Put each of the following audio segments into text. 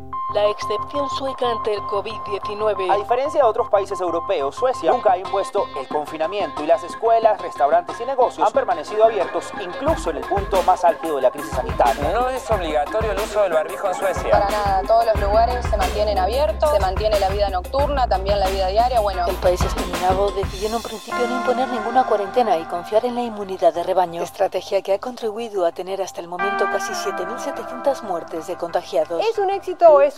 Thank you La excepción sueca ante el COVID-19. A diferencia de otros países europeos, Suecia nunca ha impuesto el confinamiento y las escuelas, restaurantes y negocios han permanecido abiertos incluso en el punto más álgido de la crisis sanitaria. No es obligatorio el uso del barbijo en Suecia. Para nada, todos los lugares se mantienen abiertos, se mantiene la vida nocturna, también la vida diaria. Bueno, El país escandinavo decidió en un principio no imponer ninguna cuarentena y confiar en la inmunidad de rebaño, estrategia que ha contribuido a tener hasta el momento casi 7.700 muertes de contagiados. ¿es un éxito o es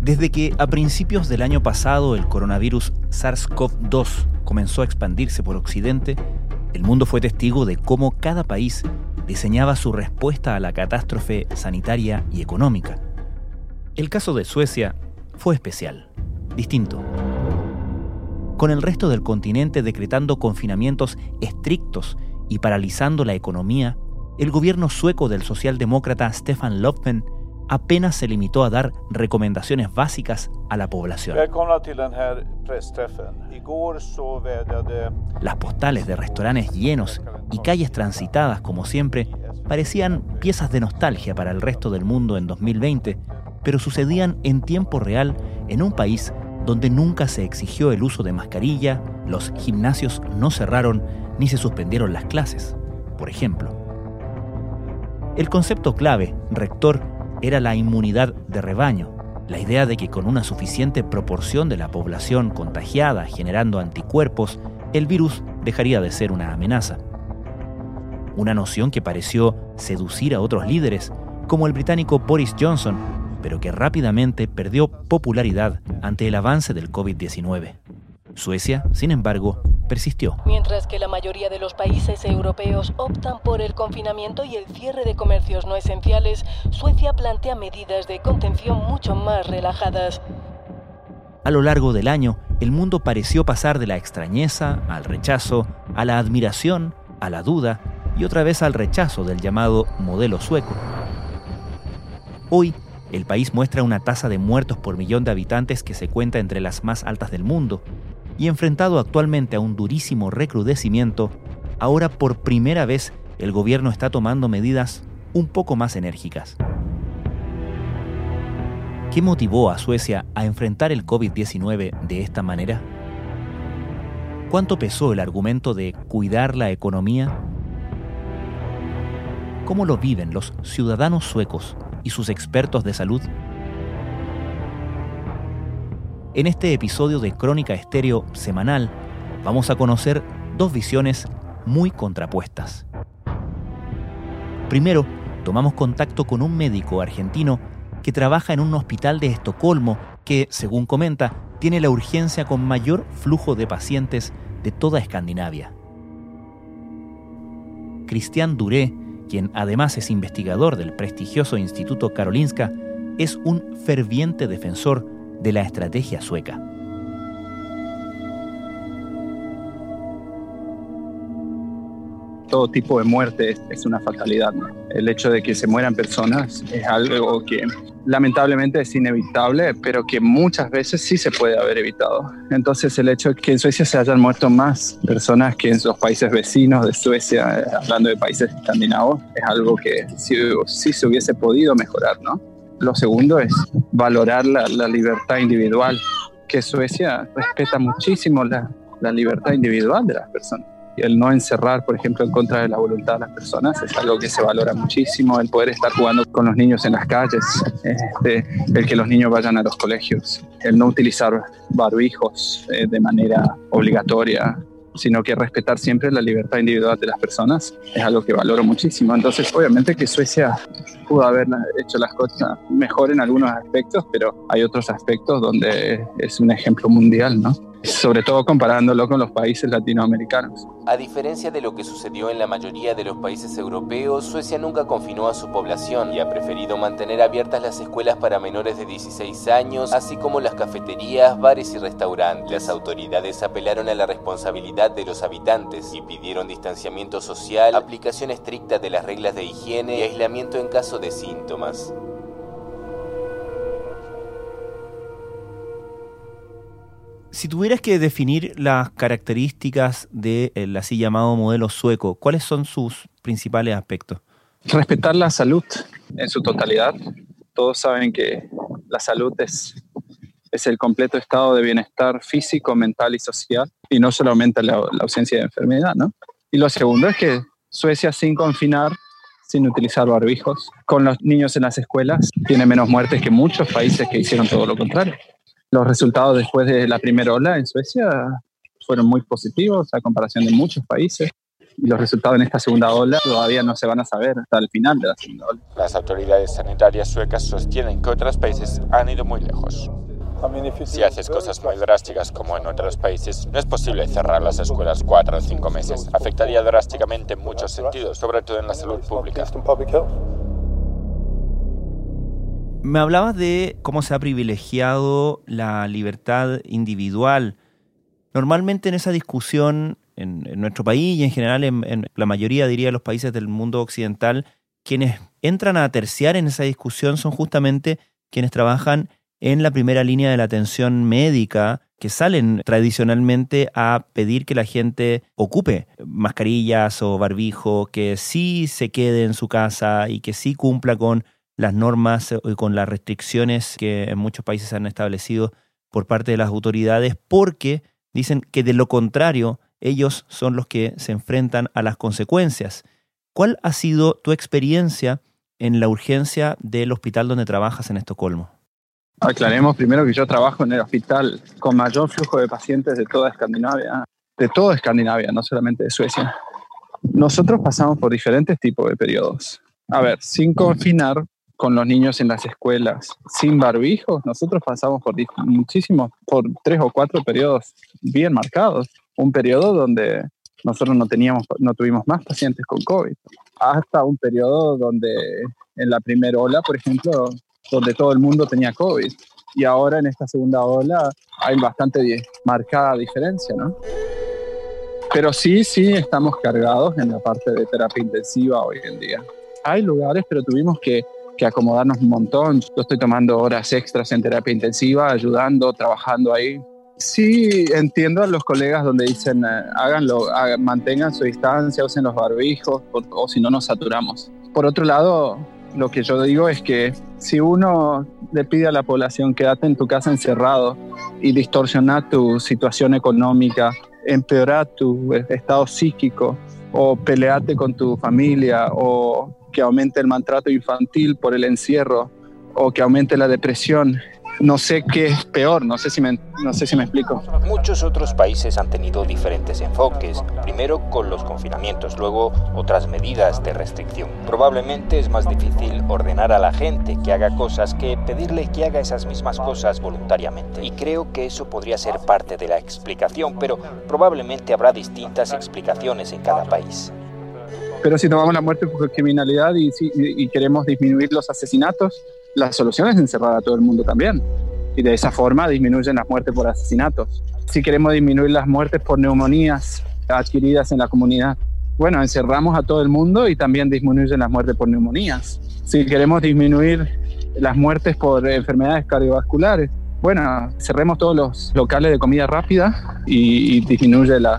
Desde que a principios del año pasado el coronavirus SARS-CoV-2 comenzó a expandirse por Occidente, el mundo fue testigo de cómo cada país diseñaba su respuesta a la catástrofe sanitaria y económica. El caso de Suecia fue especial, distinto. Con el resto del continente decretando confinamientos estrictos y paralizando la economía, el gobierno sueco del socialdemócrata Stefan Löfven apenas se limitó a dar recomendaciones básicas a la población. Las postales de restaurantes llenos y calles transitadas como siempre parecían piezas de nostalgia para el resto del mundo en 2020, pero sucedían en tiempo real en un país donde nunca se exigió el uso de mascarilla, los gimnasios no cerraron ni se suspendieron las clases, por ejemplo. El concepto clave, rector, era la inmunidad de rebaño, la idea de que con una suficiente proporción de la población contagiada generando anticuerpos, el virus dejaría de ser una amenaza. Una noción que pareció seducir a otros líderes, como el británico Boris Johnson, pero que rápidamente perdió popularidad ante el avance del COVID-19. Suecia, sin embargo, persistió. Mientras que la mayoría de los países europeos optan por el confinamiento y el cierre de comercios no esenciales, Suecia plantea medidas de contención mucho más relajadas. A lo largo del año, el mundo pareció pasar de la extrañeza al rechazo, a la admiración, a la duda y otra vez al rechazo del llamado modelo sueco. Hoy, el país muestra una tasa de muertos por millón de habitantes que se cuenta entre las más altas del mundo, y enfrentado actualmente a un durísimo recrudecimiento, ahora por primera vez el gobierno está tomando medidas un poco más enérgicas. ¿Qué motivó a Suecia a enfrentar el COVID-19 de esta manera? ¿Cuánto pesó el argumento de cuidar la economía? ¿Cómo lo viven los ciudadanos suecos y sus expertos de salud? En este episodio de Crónica Estéreo semanal vamos a conocer dos visiones muy contrapuestas. Primero, tomamos contacto con un médico argentino que trabaja en un hospital de Estocolmo que, según comenta, tiene la urgencia con mayor flujo de pacientes de toda Escandinavia. Cristian Duré, quien además es investigador del prestigioso Instituto Karolinska, es un ferviente defensor de la estrategia sueca. todo tipo de muerte es, una fatalidad. ¿no? El hecho de que se mueran personas es algo que lamentablemente es inevitable, pero que muchas veces sí se puede haber evitado. Entonces el hecho de que en Suecia se hayan muerto más personas que en los países vecinos de Suecia, eh, hablando de países escandinavos, es algo que sí, sí se hubiese podido mejorar. ¿no? Lo segundo es valorar la, libertad individual, que Suecia respeta muchísimo la, la libertad individual de las personas. El no encerrar, por ejemplo, en contra de la voluntad de las personas es algo que se valora muchísimo, el poder estar jugando con los niños en las calles, este, el que los niños vayan a los colegios, el no utilizar barbijos eh, de manera obligatoria, sino que respetar siempre la libertad individual de las personas es algo que valoro muchísimo. Entonces, obviamente que Suecia pudo haber hecho las cosas mejor en algunos aspectos, pero hay otros aspectos donde es un ejemplo mundial, ¿no? Sobre todo comparándolo con los países latinoamericanos. A diferencia de lo que sucedió en la mayoría de los países europeos, Suecia nunca confinó a su población y ha preferido mantener abiertas las escuelas para menores de 16 años, así como las cafeterías, bares y restaurantes. Las autoridades apelaron a la responsabilidad de los habitantes y pidieron distanciamiento social, aplicación estricta de las reglas de higiene y aislamiento en caso de síntomas. Si tuvieras que definir las características del así llamado modelo sueco, ¿cuáles son sus principales aspectos? Respetar la salud en su totalidad. Todos saben que la salud es, es el completo estado de bienestar físico, mental y social, y no solamente la, la ausencia de enfermedad, ¿no? Y lo segundo es que Suecia, sin confinar, sin utilizar barbijos, con los niños en las escuelas, tiene menos muertes que muchos países que hicieron todo lo contrario. Los resultados después de la primera ola en Suecia fueron muy positivos a comparación de muchos países. Y los resultados en esta segunda ola todavía no se van a saber hasta el final de la segunda ola. Las autoridades sanitarias suecas sostienen que otros países han ido muy lejos. Si haces cosas muy drásticas como en otros países, no es posible cerrar las escuelas cuatro o cinco meses. Afectaría drásticamente en muchos sentidos, sobre todo en la salud pública. Me hablabas de cómo se ha privilegiado la libertad individual. Normalmente en esa discusión, en, nuestro país y en general en, la mayoría, diría, de los países del mundo occidental, quienes entran a terciar en esa discusión son justamente quienes trabajan en la primera línea de la atención médica, que salen tradicionalmente a pedir que la gente ocupe mascarillas o barbijo, que sí se quede en su casa y que sí cumpla con las normas y con las restricciones que en muchos países han establecido por parte de las autoridades, porque dicen que de lo contrario ellos son los que se enfrentan a las consecuencias. ¿Cuál ha sido tu experiencia en la urgencia del hospital donde trabajas en Estocolmo? Aclaremos primero que yo trabajo en el hospital con mayor flujo de pacientes de toda Escandinavia, de toda Escandinavia, no solamente de Suecia. Nosotros pasamos por diferentes tipos de periodos. A ver, sin confinar, con los niños en las escuelas sin barbijos, nosotros pasamos por muchísimos, por tres o cuatro periodos bien marcados. Un periodo donde nosotros no teníamos, no tuvimos más pacientes con COVID, hasta un periodo donde en la primera ola, por ejemplo, donde todo el mundo tenía COVID. Y ahora en esta segunda ola hay bastante marcada diferencia, ¿no? Pero sí, sí estamos cargados en la parte de terapia intensiva hoy en día. Hay lugares, pero tuvimos que que acomodarnos un montón. Yo estoy tomando horas extras en terapia intensiva, ayudando, trabajando ahí. Sí, entiendo a los colegas donde dicen, eh, háganlo, mantengan su distancia, usen los barbijos, o si no nos saturamos. Por otro lado, lo que yo digo es que si uno le pide a la población quédate en tu casa encerrado y distorsionar tu situación económica, empeorar tu estado psíquico o peleate con tu familia o que aumente el maltrato infantil por el encierro o que aumente la depresión. No sé qué es peor, no sé, si me, no sé si me explico. Muchos otros países han tenido diferentes enfoques, primero con los confinamientos, luego otras medidas de restricción. Probablemente es más difícil ordenar a la gente que haga cosas que pedirle que haga esas mismas cosas voluntariamente. Y creo que eso podría ser parte de la explicación, pero probablemente habrá distintas explicaciones en cada país. Pero si tomamos la muerte por criminalidad y, queremos disminuir los asesinatos, la solución es encerrar a todo el mundo también. Y de esa forma disminuyen las muertes por asesinatos. Si queremos disminuir las muertes por neumonías adquiridas en la comunidad, bueno, encerramos a todo el mundo y también disminuyen las muertes por neumonías. Si queremos disminuir las muertes por enfermedades cardiovasculares, bueno, cerremos todos los locales de comida rápida y, y disminuye la,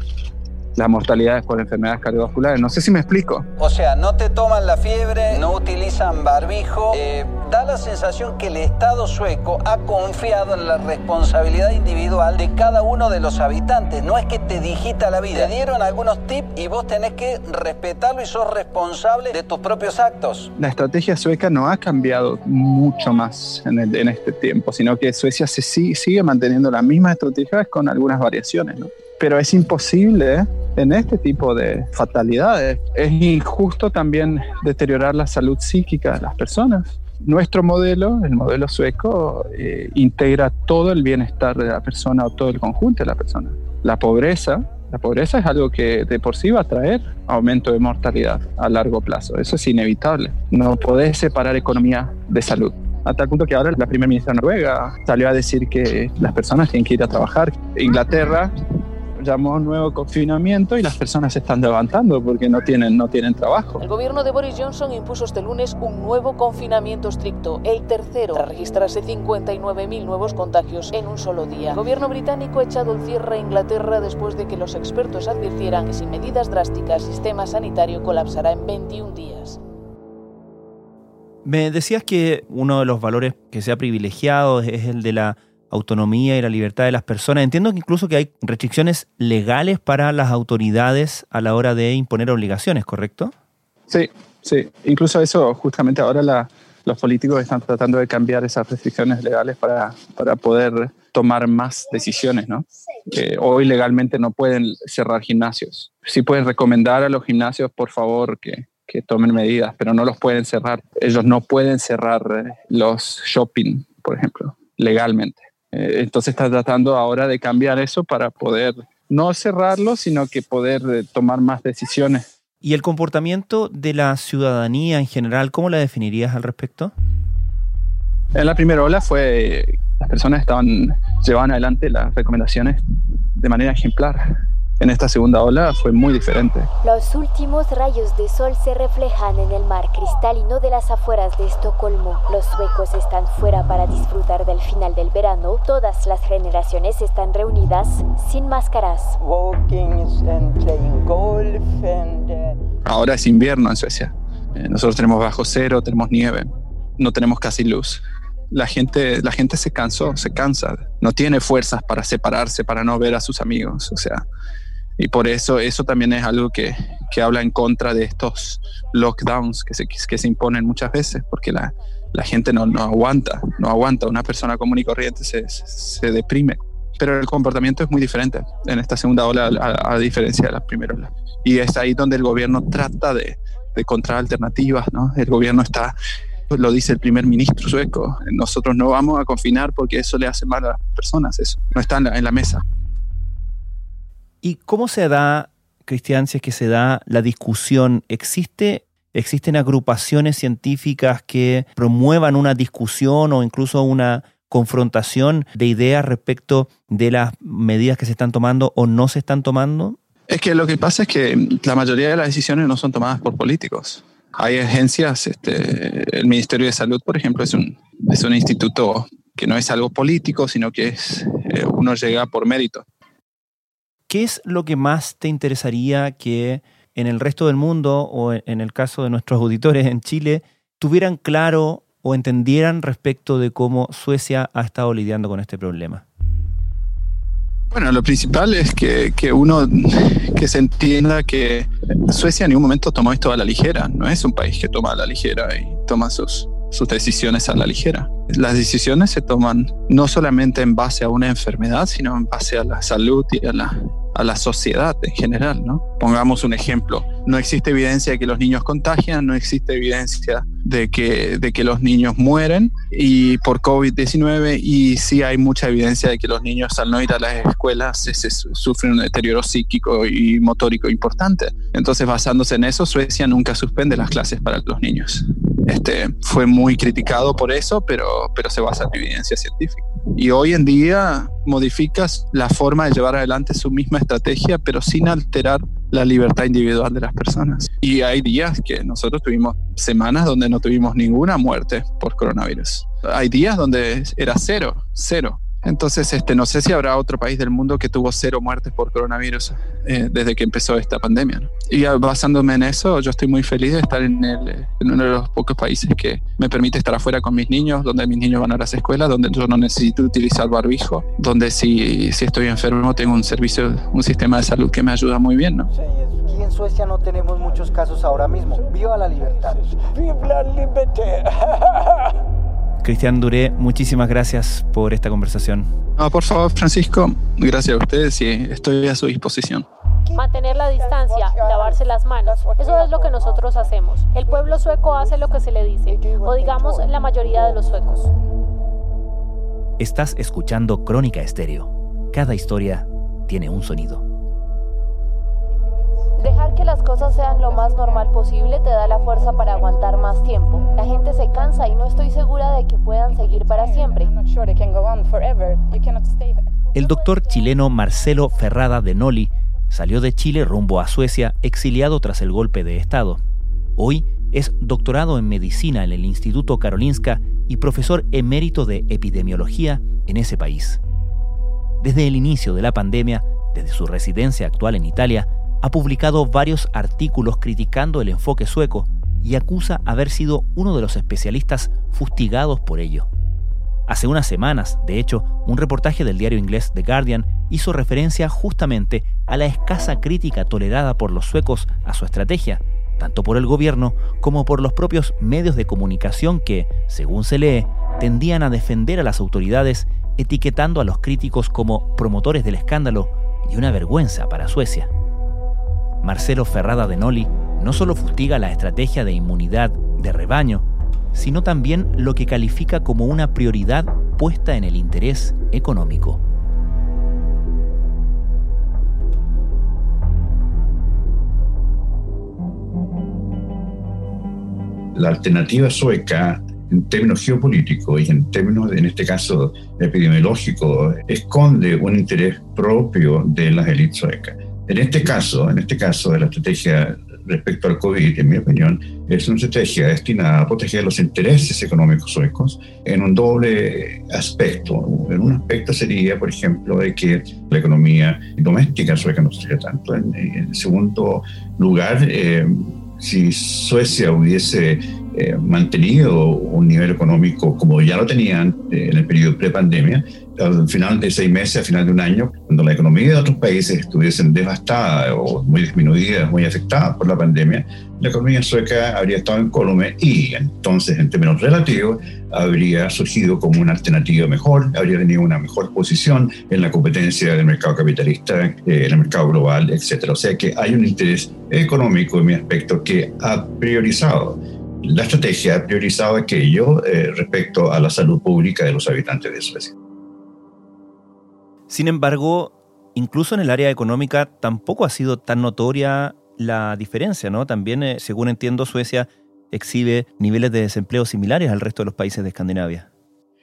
las mortalidades por enfermedades cardiovasculares. No sé si me explico. O sea, no te toman la fiebre, no utilizan barbijo. Eh, da la sensación que el Estado sueco ha confiado en la responsabilidad individual de cada uno de los habitantes. No es que te digita la vida. Te dieron algunos tips y vos tenés que respetarlo y sos responsable de tus propios actos. La estrategia sueca no ha cambiado mucho más en, en este tiempo, sino que Suecia se sigue, sigue manteniendo la misma estrategia con algunas variaciones. ¿no? pero es imposible en este tipo de fatalidades. Es injusto también deteriorar la salud psíquica de las personas. Nuestro modelo, el modelo sueco, eh, integra todo el bienestar de la persona o todo el conjunto de la persona. La pobreza, la pobreza es algo que de por sí va a traer aumento de mortalidad a largo plazo. Eso es inevitable. No podés separar economía de salud. A tal punto que ahora la primera ministra noruega salió a decir que las personas tienen que ir a trabajar. Inglaterra llamó un nuevo confinamiento y las personas se están levantando porque no tienen, no tienen trabajo. El gobierno de Boris Johnson impuso este lunes un nuevo confinamiento estricto, el tercero, tras registrarse 59.000 nuevos contagios en un solo día. El gobierno británico ha echado el cierre a Inglaterra después de que los expertos advirtieran que sin medidas drásticas el sistema sanitario colapsará en 21 días. Me decías que uno de los valores que se ha privilegiado es el de la autonomía y la libertad de las personas. Entiendo que incluso que hay restricciones legales para las autoridades a la hora de imponer obligaciones, ¿correcto? Sí, sí. Incluso eso, justamente ahora los políticos están tratando de cambiar esas restricciones legales para, para poder tomar más decisiones, ¿no? Que hoy legalmente no pueden cerrar gimnasios. Sí pueden recomendar a los gimnasios, por favor, que, que tomen medidas, pero no los pueden cerrar. Ellos no pueden cerrar eh, los shopping, por ejemplo, legalmente. Eh, entonces está tratando ahora de cambiar eso para poder no cerrarlo, sino que poder eh, tomar más decisiones. ¿Y el comportamiento de la ciudadanía en general, cómo la definirías al respecto? En la primera ola fue, las personas estaban, llevaban adelante las recomendaciones de manera ejemplar en esta segunda ola fue muy diferente. Los últimos rayos de sol se reflejan en el mar cristalino de las afueras de Estocolmo. Los suecos están fuera para disfrutar del final del verano. Todas las generaciones están reunidas sin máscaras. Uh, Ahora es invierno en Suecia. Eh, nosotros tenemos bajo cero, tenemos nieve, no tenemos casi luz la gente, la gente se cansó, se cansa, no tiene fuerzas para separarse, para no ver a sus amigos. O sea, y por eso eso también es algo que, que habla en contra de estos lockdowns que se, que se imponen muchas veces, porque la, la gente no, no, aguanta, no aguanta. Una persona común y corriente se, se, deprime. Pero el comportamiento es muy diferente en esta segunda ola a, a, diferencia de la primera ola. Y es ahí donde el gobierno trata de, de encontrar alternativas, ¿no? El gobierno está lo dice el primer ministro sueco, nosotros no vamos a confinar porque eso le hace mal a las personas, eso no está en la, en la mesa. ¿Y cómo se da, Cristian, si es que se da la discusión? ¿Existe, ¿Existen agrupaciones científicas que promuevan una discusión o incluso una confrontación de ideas respecto de las medidas que se están tomando o no se están tomando? Es que lo que pasa es que la mayoría de las decisiones no son tomadas por políticos. Hay agencias, este, el Ministerio de Salud, por ejemplo, es un, es un instituto que no es algo político, sino que es, eh, uno llega por mérito. ¿Qué es lo que más te interesaría que en el resto del mundo o en el caso de nuestros auditores en Chile tuvieran claro o entendieran respecto de cómo Suecia ha estado lidiando con este problema? Bueno, lo principal es que, que, uno que se entienda que Suecia en ningún momento tomó esto a la ligera, no es un país que toma a la ligera y toma sus, sus decisiones a la ligera. Las decisiones se toman no solamente en base a una enfermedad, sino en base a la salud y a la, a la sociedad en general, ¿no? Pongamos un ejemplo. No existe evidencia de que los niños contagian, no existe evidencia de que, de que los niños mueren y por COVID-19 y sí hay mucha evidencia de que los niños al no ir a las escuelas sufren un deterioro psíquico y motórico importante. Entonces, basándose en eso, Suecia nunca suspende las clases para los niños. Este, fue muy criticado por eso, pero, pero se basa en evidencia científica. Y hoy en día modificas la forma de llevar adelante su misma estrategia, pero sin alterar la libertad individual de las personas. Y hay días que nosotros tuvimos semanas donde no tuvimos ninguna muerte por coronavirus. Hay días donde era cero, cero. Entonces, este, no sé si habrá otro país del mundo que tuvo cero muertes por coronavirus eh, desde que empezó esta pandemia. Y basándome en eso, yo estoy muy feliz de estar en, el, en, uno de los pocos países que me permite estar afuera con mis niños, donde mis niños van a las escuelas, donde yo no necesito utilizar barbijo, donde si, si estoy enfermo tengo un servicio, un sistema de salud que me ayuda muy bien. ¿no? Aquí en Suecia no tenemos muchos casos ahora mismo. Viva la libertad. Viva la libertad. Cristian Duré, muchísimas gracias por esta conversación. No, por favor, Francisco, gracias a ustedes y estoy a su disposición. mantener la distancia, lavarse las manos. Eso es lo que nosotros hacemos. El pueblo sueco hace lo que se le dice, o digamos la mayoría de los suecos. Estás escuchando Crónica Estéreo. Cada historia tiene un sonido. Dejar que las cosas sean lo más normal posible te da la fuerza para aguantar más tiempo. La gente se cansa y no estoy segura de que puedan seguir para siempre. El doctor chileno Marcelo Ferrada de Noli salió de Chile rumbo a Suecia exiliado tras el golpe de Estado. Hoy es doctorado en medicina en el Instituto Karolinska y profesor emérito de epidemiología en ese país. Desde el inicio de la pandemia, desde su residencia actual en Italia, ha publicado varios artículos criticando el enfoque sueco y acusa haber sido uno de los especialistas fustigados por ello. Hace unas semanas, de hecho, un reportaje del diario inglés The Guardian hizo referencia justamente a la escasa crítica tolerada por los suecos a su estrategia, tanto por el gobierno como por los propios medios de comunicación que, según se lee, tendían a defender a las autoridades etiquetando a los críticos como promotores del escándalo y una vergüenza para Suecia. Marcelo Ferrada de Noli no solo fustiga la estrategia de inmunidad de rebaño, sino también lo que califica como una prioridad puesta en el interés económico. La alternativa sueca en términos geopolíticos y en términos, en este caso, epidemiológicos, esconde un interés propio de las élites suecas. En este caso, en este caso de la estrategia respecto al COVID, en mi opinión, es una estrategia destinada a proteger los intereses económicos suecos en un doble aspecto. En un aspecto sería, por ejemplo, de que la economía doméstica sueca no sufriera tanto. En, en segundo lugar, eh, si Suecia hubiese eh, mantenido un nivel económico como ya lo tenían en el periodo pre-pandemia, al final de seis meses, al final de un año, cuando la economía de otros países estuviesen devastada o muy disminuida, muy afectada por la pandemia, la economía sueca habría estado en columna y entonces, en términos relativos, habría surgido como una alternativa mejor, habría tenido una mejor posición en la competencia del mercado capitalista, eh, en el mercado global, etc. O sea que hay un interés económico en mi aspecto que ha priorizado la estrategia ha priorizado aquello eh, respecto a la salud pública de los habitantes de Suecia. Sin embargo, incluso en el área económica tampoco ha sido tan notoria la diferencia, ¿no? También, eh, según entiendo, Suecia exhibe niveles de desempleo similares al resto de los países de Escandinavia.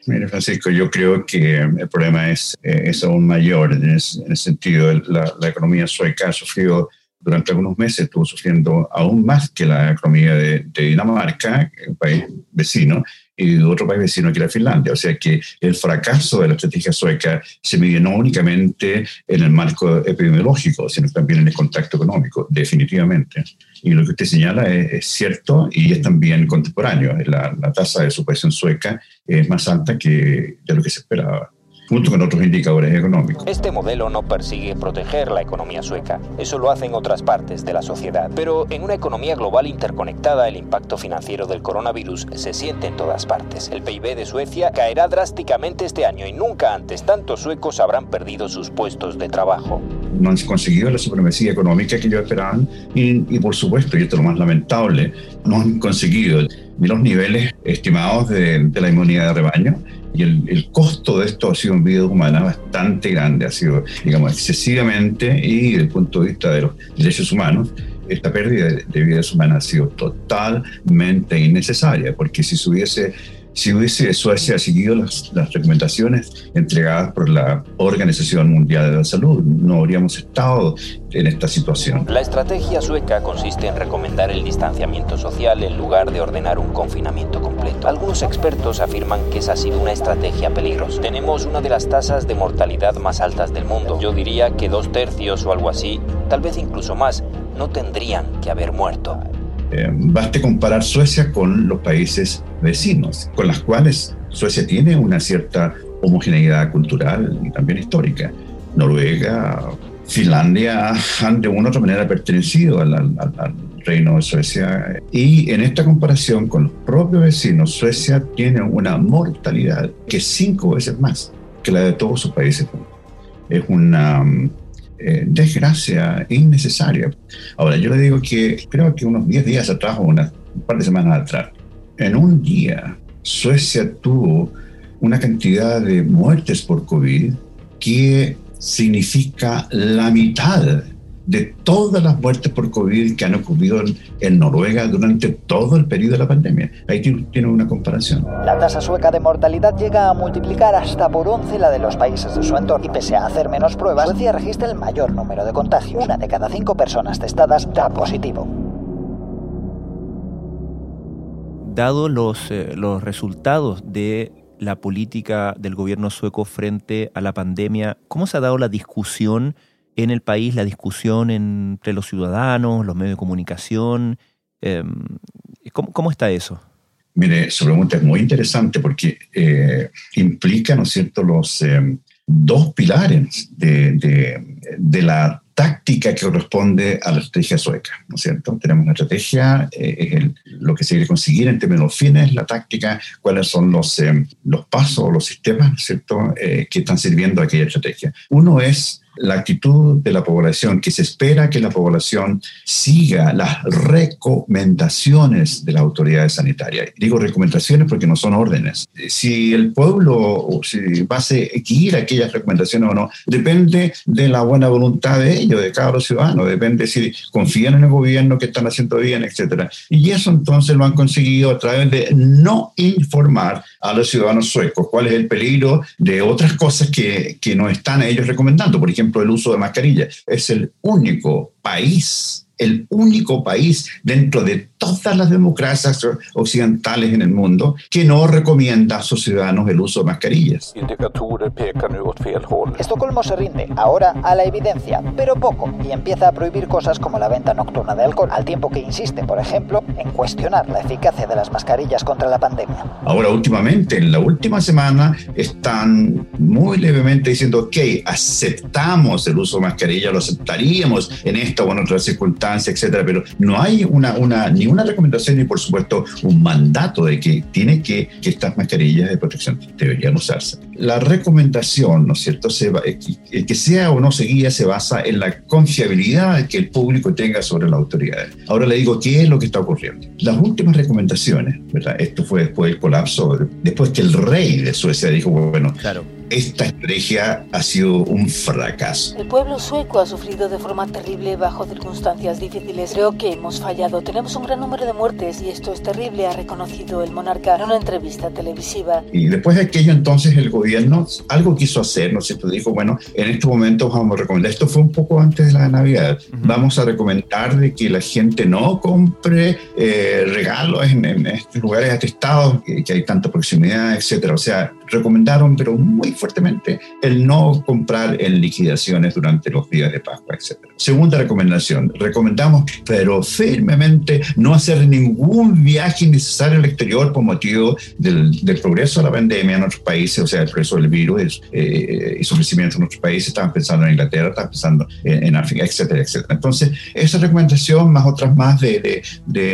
Mire, Francisco, yo creo que el problema es, eh, es aún mayor en, el sentido. La, la economía sueca ha sufrido durante algunos meses estuvo sufriendo aún más que la economía de, Dinamarca, un país vecino, y otro país vecino que era Finlandia. O sea que el fracaso de la estrategia sueca se mide no únicamente en el marco epidemiológico, sino también en el contacto económico, definitivamente. Y lo que usted señala es, cierto y es también contemporáneo. La, la tasa de superación sueca es más alta que de lo que se esperaba junto con otros indicadores económicos. Este modelo no persigue proteger la economía sueca, eso lo hacen otras partes de la sociedad. Pero en una economía global interconectada, el impacto financiero del coronavirus se siente en todas partes. El PIB de Suecia caerá drásticamente este año y nunca antes tantos suecos habrán perdido sus puestos de trabajo. No han conseguido la supremacía económica que ellos esperaban y, por supuesto, y esto es lo más lamentable, no han conseguido los niveles estimados de, de la inmunidad de rebaño y el, costo de esto ha sido en vida humana bastante grande, ha sido, digamos, excesivamente y desde el punto de vista de los derechos humanos, esta pérdida de vidas humanas ha sido totalmente innecesaria, porque si se hubiese si hubiese Suecia seguido las, las, recomendaciones entregadas por la Organización Mundial de la Salud, no habríamos estado en esta situación. La estrategia sueca consiste en recomendar el distanciamiento social en lugar de ordenar un confinamiento completo. Algunos expertos afirman que esa ha sido una estrategia peligrosa. Tenemos una de las tasas de mortalidad más altas del mundo. Yo diría que dos tercios o algo así, tal vez incluso más, no tendrían que haber muerto. Eh, baste comparar Suecia con los países vecinos, con las cuales Suecia tiene una cierta homogeneidad cultural y también histórica. Noruega, Finlandia han de una u otra manera pertenecido al, reino de Suecia. Y en esta comparación con los propios vecinos, Suecia tiene una mortalidad que es cinco veces más que la de todos sus países. Es una eh, desgracia innecesaria. Ahora, yo le digo que creo que unos 10 días atrás o una, un par de semanas atrás, en un día, Suecia tuvo una cantidad de muertes por COVID que significa la mitad de todas las muertes por COVID que han ocurrido en, Noruega durante todo el periodo de la pandemia. Ahí tiene una comparación. La tasa sueca de mortalidad llega a multiplicar hasta por 11 la de los países de su entorno y pese a hacer menos pruebas, Suecia registra el mayor número de contagios. Una de cada cinco personas testadas da positivo. Dado los, eh, los resultados de la política del gobierno sueco frente a la pandemia, ¿cómo se ha dado la discusión en el país, la discusión entre los ciudadanos, los medios de comunicación? Em, ¿cómo, está eso? Mire, su pregunta es muy interesante porque eh, implica, ¿no es cierto?, los em, dos pilares de, de la táctica que corresponde a la estrategia sueca, ¿no es cierto? Tenemos una estrategia, eh, es el, lo que se quiere conseguir en términos de fines, la táctica, cuáles son los, eh, los pasos, los sistemas, ¿no es cierto?, eh, que están sirviendo a aquella estrategia. Uno es la actitud de la población, que se espera que la población siga las recomendaciones de las autoridades sanitarias. Digo recomendaciones porque no son órdenes. Si el pueblo si va a seguir aquellas recomendaciones o no, depende de la buena voluntad de ellos, de cada ciudadano, depende si confían en el gobierno que están haciendo bien, etc. Y eso entonces lo han conseguido a través de no informar a los ciudadanos suecos cuál es el peligro de otras cosas que, que no están ellos recomendando. Por ejemplo, el uso de mascarilla. Es el único país el único país dentro de todas las democracias occidentales en el mundo que no recomienda a sus ciudadanos el uso de mascarillas. Estocolmo se rinde ahora a la evidencia, pero poco, y empieza a prohibir cosas como la venta nocturna de alcohol, al tiempo que insiste, por ejemplo, en cuestionar la eficacia de las mascarillas contra la pandemia. Ahora, últimamente, en la última semana, están muy levemente diciendo, ok, aceptamos el uso de mascarilla, lo aceptaríamos en esta o en otra circunstancia etcétera, pero no hay una, una, ni una recomendación ni, por supuesto, un mandato de que tiene que, que estas mascarillas de protección deberían usarse. La recomendación, ¿no es cierto?, se que sea o no seguida se basa en la confiabilidad que el público tenga sobre las autoridades. Ahora le digo, ¿qué es lo que está ocurriendo? Las últimas recomendaciones, ¿verdad? Esto fue después del colapso, después que el rey de Suecia dijo, bueno, claro esta estrategia ha sido un fracaso. El pueblo sueco ha sufrido de forma terrible bajo circunstancias difíciles. Creo que hemos fallado. Tenemos un gran número de muertes y esto es terrible, ha reconocido el monarca en una entrevista televisiva. Y después de aquello entonces el gobierno algo quiso hacer, ¿no es cierto? Dijo, bueno, en este momento vamos a recomendar, esto fue un poco antes de la Navidad, vamos a recomendar de que la gente no compre eh, regalos en, estos lugares atestados, que, que hay tanta proximidad, etcétera. O sea, recomendaron, pero muy fuertemente, el no comprar en liquidaciones durante los días de Pascua, etc. Segunda recomendación, recomendamos, pero firmemente, no hacer ningún viaje innecesario al exterior por motivo del, progreso de la pandemia en otros países, o sea, el progreso del virus eh, y su crecimiento en otros países. Estaban pensando en Inglaterra, estaban pensando en, África, etcétera, etcétera. Entonces, esa recomendación, más otras más de,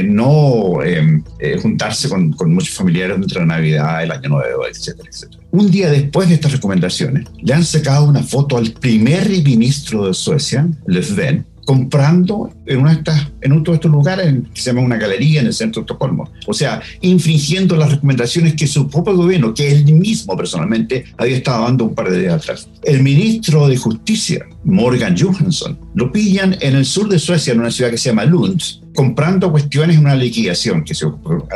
no em, eh, juntarse con, con muchos familiares entre la Navidad, el Año Nuevo, etcétera, etcétera. Un día después de estas recomendaciones, le han sacado una foto al primer ministro de Suecia, Löfven, comprando en, una en uno de estos lugares que se llama una galería en el centro de Estocolmo. O sea, infringiendo las recomendaciones que su propio gobierno, que él mismo personalmente había estado dando un par de días atrás. El ministro de Justicia, Morgan Johansson, lo pillan en el sur de Suecia, en una ciudad que se llama Lund, comprando cuestiones en una liquidación que se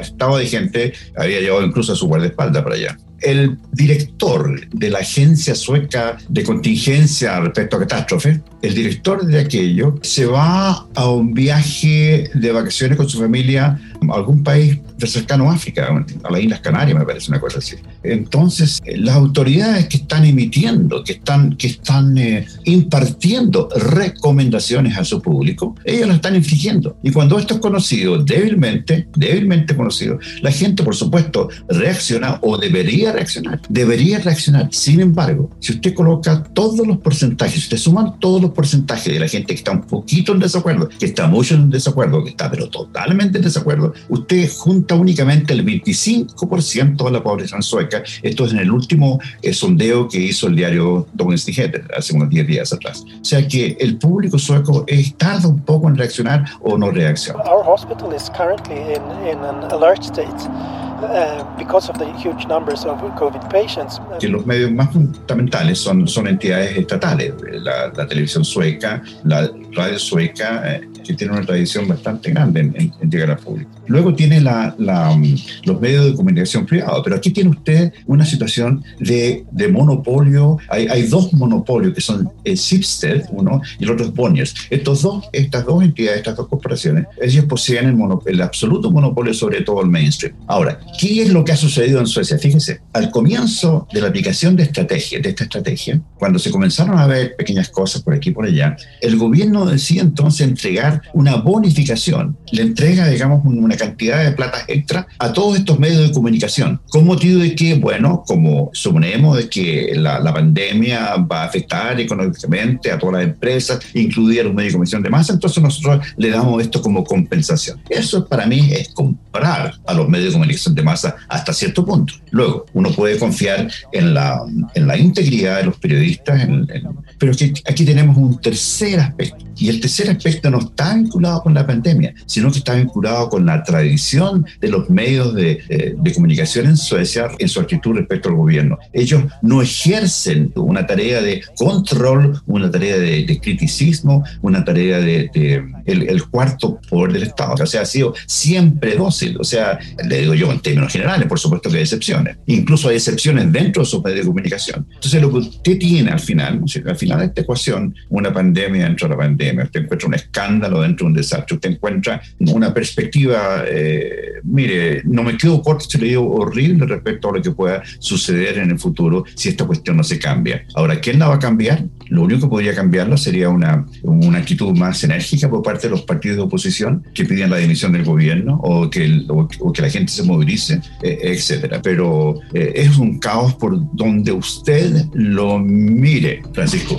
estaba de gente, había llevado incluso a su guardaespaldas para allá el director de la agencia sueca de contingencia respecto a catástrofe, el director de aquello, se va a un viaje de vacaciones con su familia algún país de cercano África, a las Islas Canarias, me parece una cosa así. Entonces, las autoridades que están emitiendo, que están, que están eh, impartiendo recomendaciones a su público, ellos las están infligiendo. Y cuando esto es conocido débilmente, débilmente conocido, la gente, por supuesto, reacciona o debería reaccionar. Debería reaccionar. Sin embargo, si usted coloca todos los porcentajes, si usted suma todos los porcentajes de la gente que está un poquito en desacuerdo, que está mucho en desacuerdo, que está pero totalmente en desacuerdo, usted junta únicamente el 25% de la población sueca. Esto es en el último eh, sondeo que hizo el diario Dagens Nyheter hace unos 10 días atrás. O sea que el público sueco es, tarda un poco en reaccionar o no reacciona. Our hospital is currently in, in an alert state. Uh, because of the huge numbers of COVID patients. Que los medios más fundamentales son, son entidades estatales, la, la televisión sueca, la radio sueca, eh, que tiene una tradición bastante grande en, en, llegar al público. Luego tiene la, la, um, los medios de comunicación privados, pero aquí tiene usted una situación de, de monopolio. Hay, hay, dos monopolios que son el Schibsted, uno, y el otro es Bonniers. Estos dos, estas dos entidades, estas dos corporaciones, ellos poseen el, el absoluto monopolio sobre todo el mainstream. Ahora, ¿qué es lo que ha sucedido en Suecia? Fíjese, al comienzo de la aplicación de estrategia, de esta estrategia, cuando se comenzaron a ver pequeñas cosas por aquí y por allá, el gobierno decide entonces entregar una bonificación, le entrega, digamos, una cantidad de plata extra a todos estos medios de comunicación, con motivo de que, bueno, como suponemos de que la, la pandemia va a afectar económicamente a todas las empresas, incluida los medios de comunicación de masa, entonces nosotros le damos esto como compensación. Eso para mí es comprar a los medios de comunicación de masa hasta cierto punto. Luego, uno puede confiar en la, en la integridad de los periodistas, en, en, pero aquí, aquí tenemos un tercer aspecto. Y el tercer aspecto no está vinculado con la pandemia, sino que está vinculado con la tradición de los medios de, eh, de, comunicación en Suecia en su actitud respecto al gobierno. Ellos no ejercen una tarea de control, una tarea de, de criticismo, una tarea de, de el, el, cuarto poder del Estado. O sea, ha sido siempre dócil. O sea, le digo yo en términos generales, por supuesto que hay excepciones. Incluso hay excepciones dentro de sus medios de comunicación. Entonces, lo que usted tiene al final, al final de esta ecuación, una pandemia dentro de la pandemia, usted encuentra un escándalo dentro de un desastre, usted encuentra una perspectiva, eh, mire, no me quedo corto si le digo horrible respecto a lo que pueda suceder en el futuro si esta cuestión no se cambia. Ahora, ¿quién la va a cambiar? Lo único que podría cambiarlo sería una, una actitud más enérgica por parte de los partidos de oposición que piden la dimisión del gobierno o que, el, o, o que la gente se movilice, eh, etcétera. Pero eh, es un caos por donde usted lo mire, Francisco.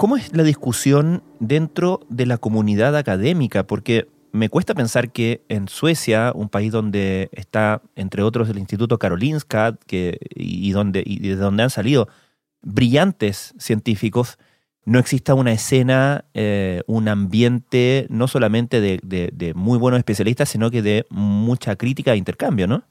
¿Cómo es la discusión dentro de la comunidad académica? Porque me cuesta pensar que en Suecia, un país donde está, entre otros, el Instituto Karolinska, que, y, donde, y de donde han salido brillantes científicos, no exista una escena, eh, un ambiente no solamente de, de, de, muy buenos especialistas, sino que de mucha crítica e intercambio, ¿no?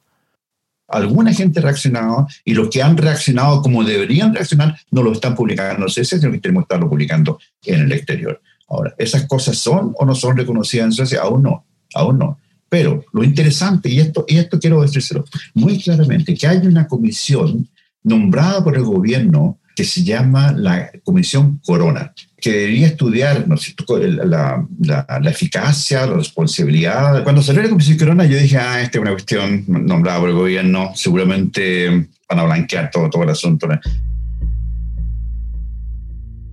Alguna gente reaccionado y los que han reaccionado como deberían reaccionar no lo están publicando en Suecia, sino que tenemos que estarlo publicando en el exterior. Ahora, ¿esas cosas son o no son reconocidas en Suecia? Aún no, aún no. Pero lo interesante, y esto, y esto quiero decírselo muy claramente, que hay una comisión nombrada por el gobierno que se llama la Comisión Corona, que debería estudiar ¿no? la, la, la, eficacia, la responsabilidad. Cuando salió la Comisión Corona, yo dije, ah, esta es una cuestión nombrada por el gobierno, seguramente van a blanquear todo, todo el asunto.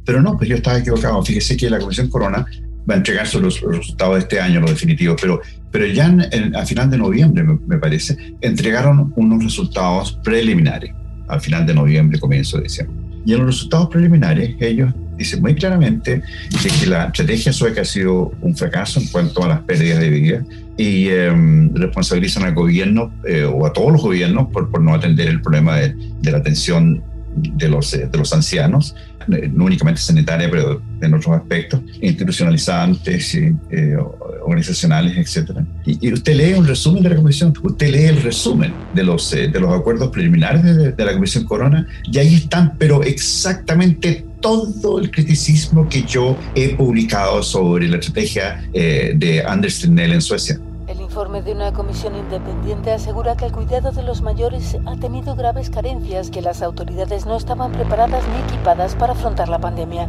Pero no, pues yo estaba equivocado. Fíjese que la Comisión Corona va a entregar los resultados de este año, los definitivos, pero, pero ya en, en, a final de noviembre, me, me parece, entregaron unos resultados preliminares, al final de noviembre, comienzo de diciembre. Y en los resultados preliminares, ellos dicen muy claramente que la estrategia sueca ha sido un fracaso en cuanto a las pérdidas de vida y eh, responsabilizan al gobierno eh, o a todos los gobiernos por, por no atender el problema de, de la atención de los, de los ancianos, no únicamente sanitaria, pero en otros aspectos, institucionalizantes, eh, organizacionales, etc. Y, y, usted lee un resumen de la Comisión, usted lee el resumen de los, eh, de los acuerdos preliminares de, de, la Comisión Corona, y ahí están, pero exactamente todo el criticismo que yo he publicado sobre la estrategia eh, de Anders Tegnell en Suecia. El informe de una comisión independiente asegura que el cuidado de los mayores ha tenido graves carencias, que las autoridades no estaban preparadas ni equipadas para afrontar la pandemia.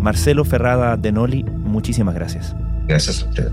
Marcelo Ferrada de Noli, muchísimas gracias. Gracias a usted.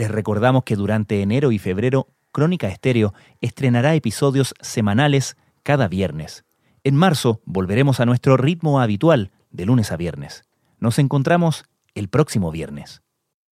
Les recordamos que durante enero y febrero Crónica Estéreo estrenará episodios semanales cada viernes. En marzo volveremos a nuestro ritmo habitual de lunes a viernes. Nos encontramos el próximo viernes.